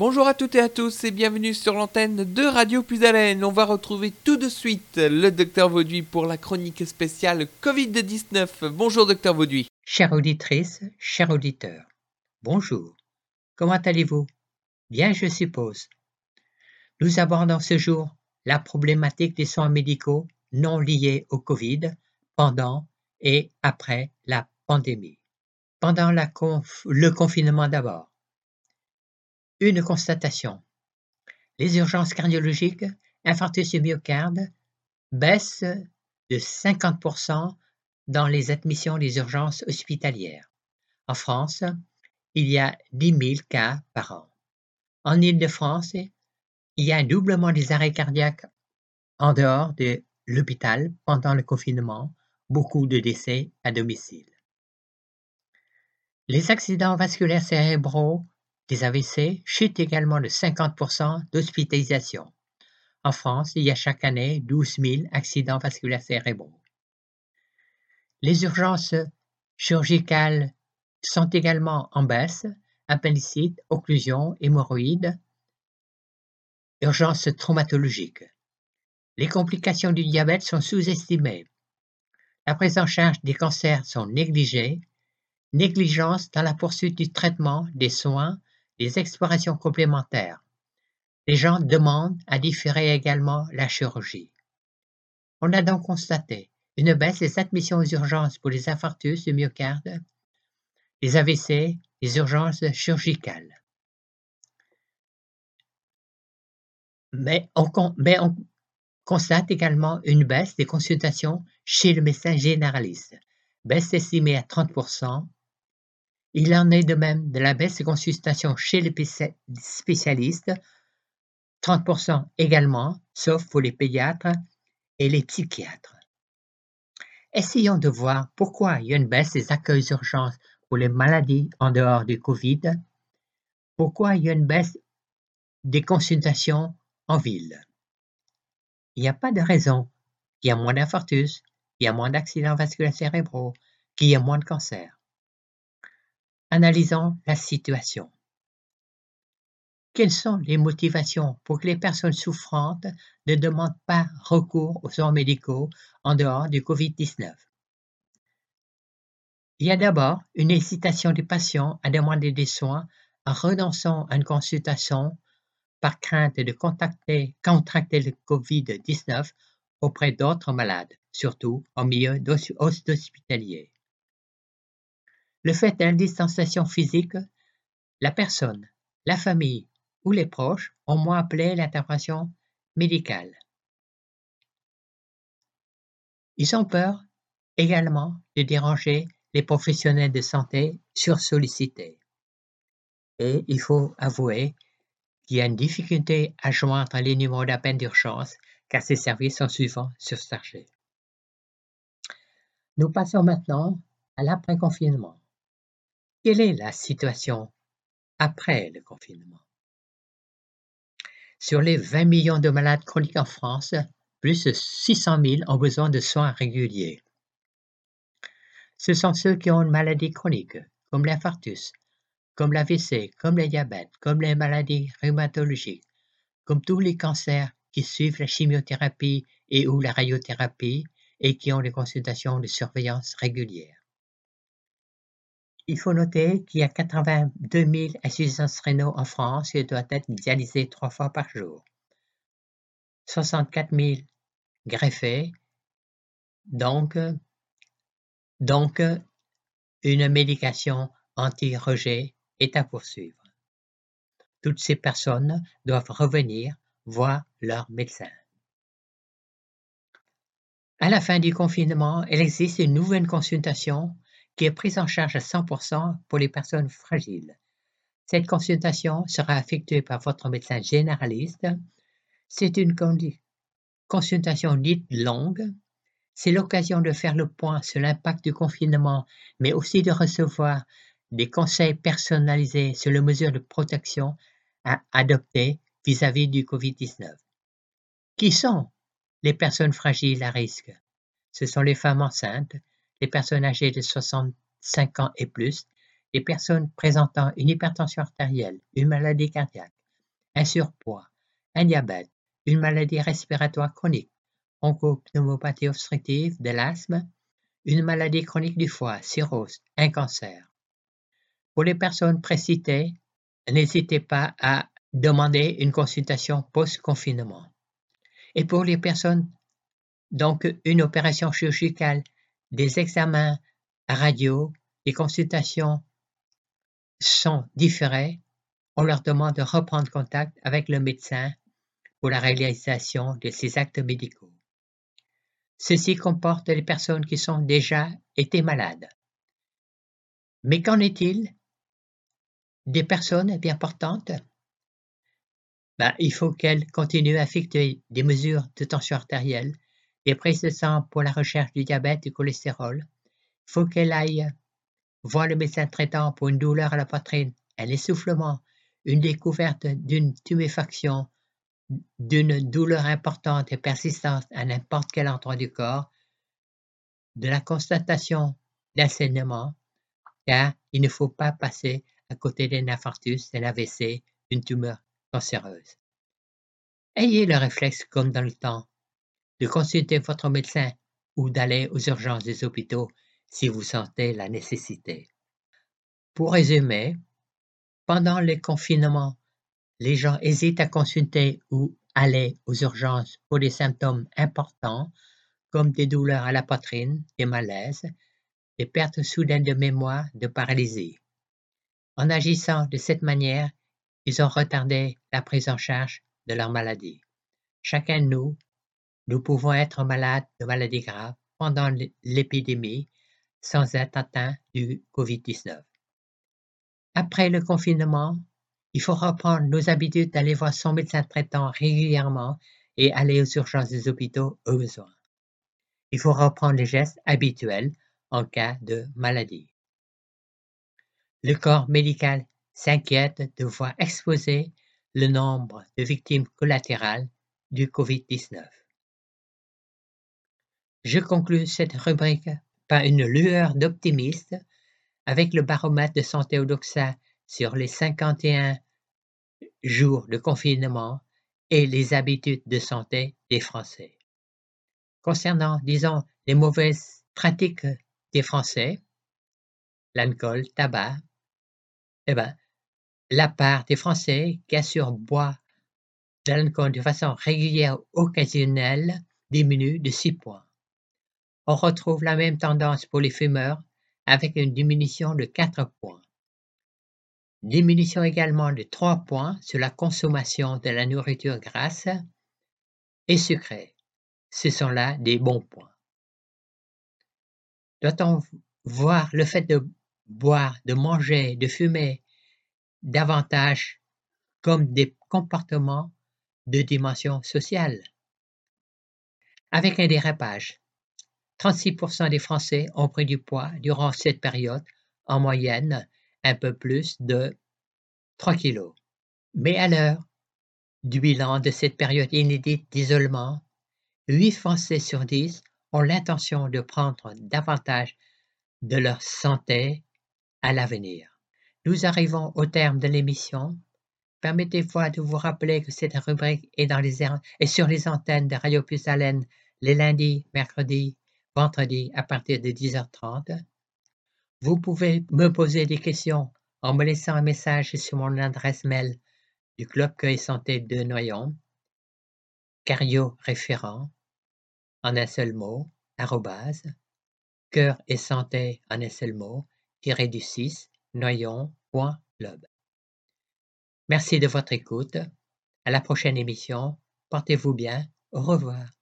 Bonjour à toutes et à tous et bienvenue sur l'antenne de Radio Plus Haleine. On va retrouver tout de suite le docteur Vauduit pour la chronique spéciale Covid-19. Bonjour docteur Vauduit. Chère auditrice, chers auditeurs, bonjour. Comment allez-vous? Bien, je suppose. Nous abordons ce jour la problématique des soins médicaux non liés au Covid pendant et après la pandémie. Pendant le confinement d'abord. Une constatation. Les urgences cardiologiques, infarctus du myocarde, baissent de 50% dans les admissions des urgences hospitalières. En France, il y a 10 000 cas par an. En Île-de-France, il y a un doublement des arrêts cardiaques en dehors de l'hôpital pendant le confinement, beaucoup de décès à domicile. Les accidents vasculaires cérébraux des AVC chutent également de 50% d'hospitalisation. En France, il y a chaque année 12 000 accidents vasculaires cérébraux. Les urgences chirurgicales sont également en baisse, appendicite, occlusion, hémorroïdes, urgences traumatologiques. Les complications du diabète sont sous-estimées. La prise en charge des cancers sont négligées. Négligence dans la poursuite du traitement, des soins des explorations complémentaires. Les gens demandent à différer également la chirurgie. On a donc constaté une baisse des admissions aux urgences pour les infarctus du myocarde, les AVC, les urgences chirurgicales. Mais on, mais on constate également une baisse des consultations chez le médecin généraliste, baisse estimée à 30% il en est de même de la baisse des consultations chez les spécialistes, 30% également, sauf pour les pédiatres et les psychiatres. Essayons de voir pourquoi il y a une baisse des accueils d'urgence pour les maladies en dehors du Covid, pourquoi il y a une baisse des consultations en ville? Il n'y a pas de raison qu'il y a moins d'infarctus, qu'il y a moins d'accidents vasculaires cérébraux, qu'il y ait moins de cancers. Analysons la situation. Quelles sont les motivations pour que les personnes souffrantes ne demandent pas recours aux soins médicaux en dehors du Covid-19 Il y a d'abord une hésitation des patients à demander des soins en renonçant à une consultation par crainte de contracter le Covid-19 auprès d'autres malades, surtout en milieu hospitalier. Le fait la distanciation physique, la personne, la famille ou les proches ont moins appelé l'intervention médicale. Ils ont peur également de déranger les professionnels de santé sursollicités. Et il faut avouer qu'il y a une difficulté à joindre les numéros d'appel d'urgence car ces services sont souvent surchargés. Nous passons maintenant à l'après-confinement. Quelle est la situation après le confinement? Sur les 20 millions de malades chroniques en France, plus de 600 000 ont besoin de soins réguliers. Ce sont ceux qui ont une maladie chronique, comme l'infarctus, comme l'AVC, comme le diabète, comme les maladies rhumatologiques, comme tous les cancers qui suivent la chimiothérapie et ou la radiothérapie et qui ont des consultations de surveillance régulières. Il faut noter qu'il y a 82 000 insuffisances rénaux en France et doivent être dialysées trois fois par jour. 64 000 greffés, donc, donc une médication anti-rejet est à poursuivre. Toutes ces personnes doivent revenir voir leur médecin. À la fin du confinement, il existe une nouvelle consultation qui est prise en charge à 100% pour les personnes fragiles. Cette consultation sera effectuée par votre médecin généraliste. C'est une consultation dite longue. C'est l'occasion de faire le point sur l'impact du confinement, mais aussi de recevoir des conseils personnalisés sur les mesures de protection à adopter vis-à-vis -vis du COVID-19. Qui sont les personnes fragiles à risque? Ce sont les femmes enceintes, les personnes âgées de 65 ans et plus, les personnes présentant une hypertension artérielle, une maladie cardiaque, un surpoids, un diabète, une maladie respiratoire chronique, bronchopneumopathie obstructive, de l'asthme, une maladie chronique du foie, cirrhose, un cancer. Pour les personnes précitées, n'hésitez pas à demander une consultation post-confinement. Et pour les personnes, donc une opération chirurgicale, des examens radio, des consultations sont différées, on leur demande de reprendre contact avec le médecin pour la réalisation de ces actes médicaux. Ceci comporte les personnes qui sont déjà été malades. Mais qu'en est-il des personnes bien portantes? Ben, Il faut qu'elles continuent à effectuer des mesures de tension artérielle, des prises de sang pour la recherche du diabète et du cholestérol. Faut qu'elles aillent voir le médecin traitant pour une douleur à la poitrine, un essoufflement, une découverte d'une tuméfaction, d'une douleur importante et persistante à n'importe quel endroit du corps, de la constatation d'un saignement, car il ne faut pas passer à côté d'un infarctus, d'un AVC, d'une tumeur cancéreuse. Ayez le réflexe, comme dans le temps, de consulter votre médecin ou d'aller aux urgences des hôpitaux si vous sentez la nécessité. Pour résumer, pendant les confinements, les gens hésitent à consulter ou aller aux urgences pour des symptômes importants comme des douleurs à la poitrine, des malaises, des pertes soudaines de mémoire, de paralysie. En agissant de cette manière, ils ont retardé la prise en charge de leur maladie. Chacun de nous, nous pouvons être malades de maladies graves pendant l'épidémie sans être atteints du COVID-19. Après le confinement, il faut reprendre nos habitudes d'aller voir son médecin traitant régulièrement et aller aux urgences des hôpitaux au besoin. Il faut reprendre les gestes habituels en cas de maladie. Le corps médical s'inquiète de voir exploser le nombre de victimes collatérales du COVID-19. Je conclus cette rubrique par une lueur d'optimiste avec le baromètre de santé Odoxa sur les 51 jours de confinement et les habitudes de santé des Français. Concernant, disons, les mauvaises pratiques des Français, l'alcool, tabac, eh ben, la part des Français qui assurent boire de l'alcool de façon régulière ou occasionnelle diminue de 6 points. On retrouve la même tendance pour les fumeurs avec une diminution de 4 points. Diminution également de 3 points sur la consommation de la nourriture grasse et sucrée. Ce sont là des bons points. Doit-on voir le fait de boire, de manger, de fumer davantage comme des comportements de dimension sociale? Avec un dérapage, 36% des Français ont pris du poids durant cette période, en moyenne un peu plus de 3 kilos. Mais à l'heure du bilan de cette période inédite d'isolement, 8 Français sur 10 ont l'intention de prendre davantage de leur santé à l'avenir. Nous arrivons au terme de l'émission. Permettez-moi de vous rappeler que cette rubrique est, dans les, sur les antennes de Radio Plus Haleine les lundis, mercredis, vendredis à partir de 10h30 vous pouvez me poser des questions en me laissant un message sur mon adresse mail du Club Cueil Santé de Noyon, cario référent, en un seul mot, arrobase, cœur et santé en un seul mot, tiré du 6, noyon.club. Merci de votre écoute. À la prochaine émission. Portez-vous bien. Au revoir.